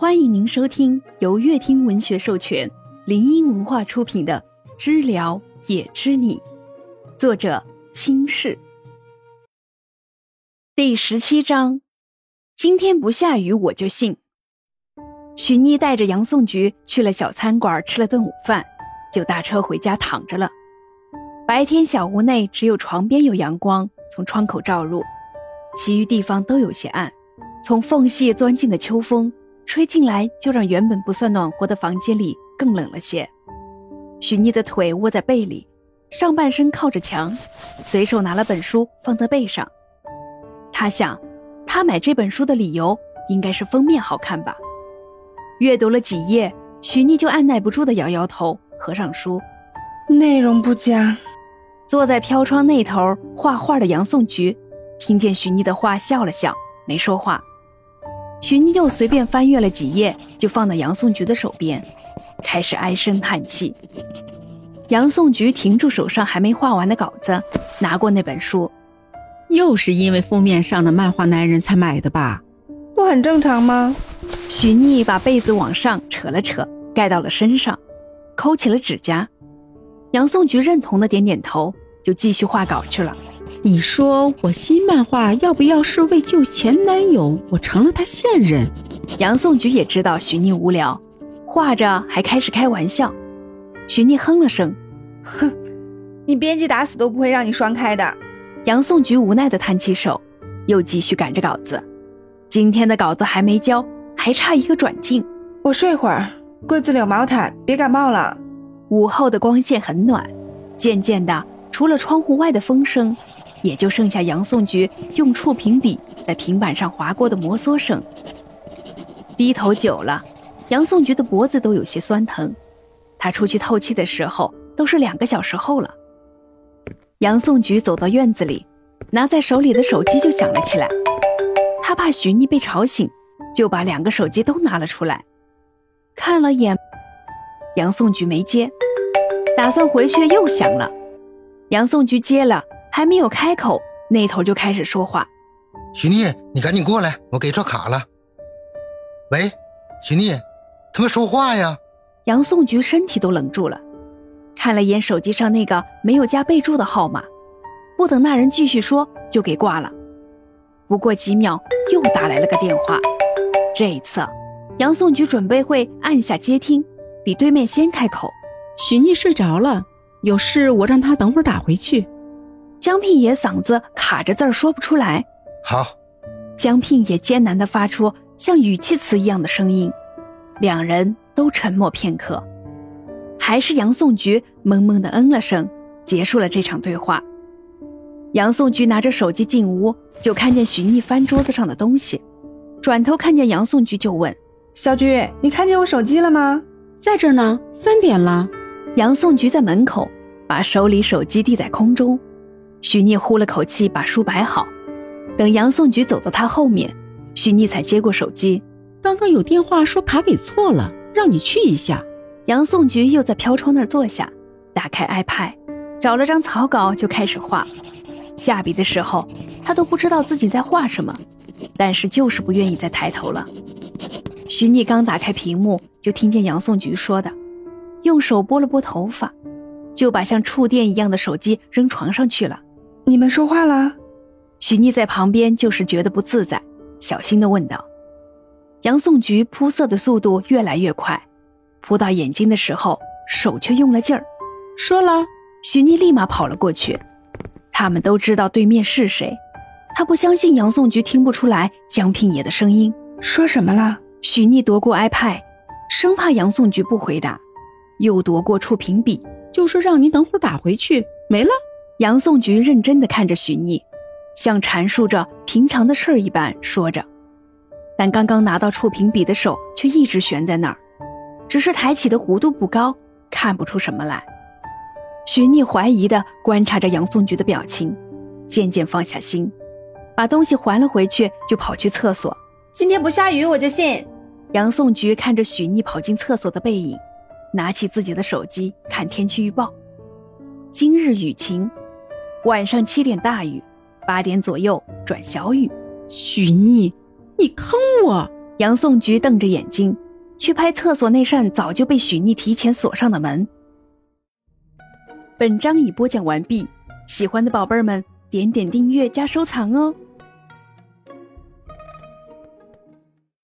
欢迎您收听由乐听文学授权、林音文化出品的《知了也知你》，作者清世。第十七章：今天不下雨我就信。许妮带着杨颂菊去了小餐馆吃了顿午饭，就搭车回家躺着了。白天小屋内只有床边有阳光从窗口照入，其余地方都有些暗。从缝隙钻进的秋风吹进来，就让原本不算暖和的房间里更冷了些。许妮的腿窝在被里，上半身靠着墙，随手拿了本书放在背上。他想，他买这本书的理由应该是封面好看吧。阅读了几页，许妮就按耐不住的摇摇头，合上书。内容不佳。坐在飘窗那头画画的杨颂菊，听见许妮的话，笑了笑，没说话。许妮又随便翻阅了几页，就放到杨颂菊的手边，开始唉声叹气。杨颂菊停住手上还没画完的稿子，拿过那本书。又是因为封面上的漫画男人才买的吧？不很正常吗？许妮把被子往上扯了扯，盖到了身上，抠起了指甲。杨颂菊认同的点点头，就继续画稿去了。你说我新漫画要不要是为救前男友，我成了他现任？杨颂菊也知道许妮无聊，画着还开始开玩笑。许妮哼了声，哼，你编辑打死都不会让你双开的。杨颂菊无奈的摊起手，又继续赶着稿子。今天的稿子还没交，还差一个转镜。我睡会儿，柜子里有毛毯，别感冒了。午后的光线很暖，渐渐的。除了窗户外的风声，也就剩下杨颂菊用触屏笔在平板上划过的摩挲声。低头久了，杨颂菊的脖子都有些酸疼。他出去透气的时候，都是两个小时后了。杨颂菊走到院子里，拿在手里的手机就响了起来。他怕许妮被吵醒，就把两个手机都拿了出来，看了眼。杨颂菊没接，打算回去，又响了。杨颂菊接了，还没有开口，那头就开始说话：“许妮，你赶紧过来，我给错卡了。”“喂，许妮，他们说话呀！”杨颂菊身体都冷住了，看了眼手机上那个没有加备注的号码，不等那人继续说，就给挂了。不过几秒，又打来了个电话。这一次，杨颂菊准备会按下接听，比对面先开口：“许妮睡着了。”有事，我让他等会儿打回去。江聘也嗓子卡着字儿说不出来。好，江聘也艰难地发出像语气词一样的声音。两人都沉默片刻，还是杨颂菊懵懵地嗯了声，结束了这场对话。杨颂菊拿着手机进屋，就看见许逆翻桌子上的东西，转头看见杨颂菊就问：“小菊，你看见我手机了吗？在这呢，三点了。”杨颂菊在门口，把手里手机递在空中。许聂呼了口气，把书摆好。等杨颂菊走到她后面，许聂才接过手机。刚刚有电话说卡给错了，让你去一下。杨颂菊又在飘窗那儿坐下，打开 iPad，找了张草稿就开始画。下笔的时候，他都不知道自己在画什么，但是就是不愿意再抬头了。许妮刚打开屏幕，就听见杨颂菊说的。用手拨了拨头发，就把像触电一样的手机扔床上去了。你们说话了？许妮在旁边就是觉得不自在，小心的问道。杨颂菊铺色的速度越来越快，扑到眼睛的时候，手却用了劲儿。说了。许妮立马跑了过去。他们都知道对面是谁，他不相信杨颂菊听不出来江聘野的声音。说什么了？许妮夺过 iPad，生怕杨颂菊不回答。又夺过触屏笔，就说让你等会儿打回去，没了。杨颂菊认真地看着许逆，像阐述着平常的事儿一般说着，但刚刚拿到触屏笔的手却一直悬在那儿，只是抬起的弧度不高，看不出什么来。许逆怀疑地观察着杨颂菊的表情，渐渐放下心，把东西还了回去，就跑去厕所。今天不下雨我就信。杨颂菊看着许逆跑进厕所的背影。拿起自己的手机看天气预报，今日雨晴，晚上七点大雨，八点左右转小雨。许逆，你坑我！杨颂菊瞪着眼睛，去拍厕所那扇早就被许逆提前锁上的门。本章已播讲完毕，喜欢的宝贝儿们点点订阅加收藏哦。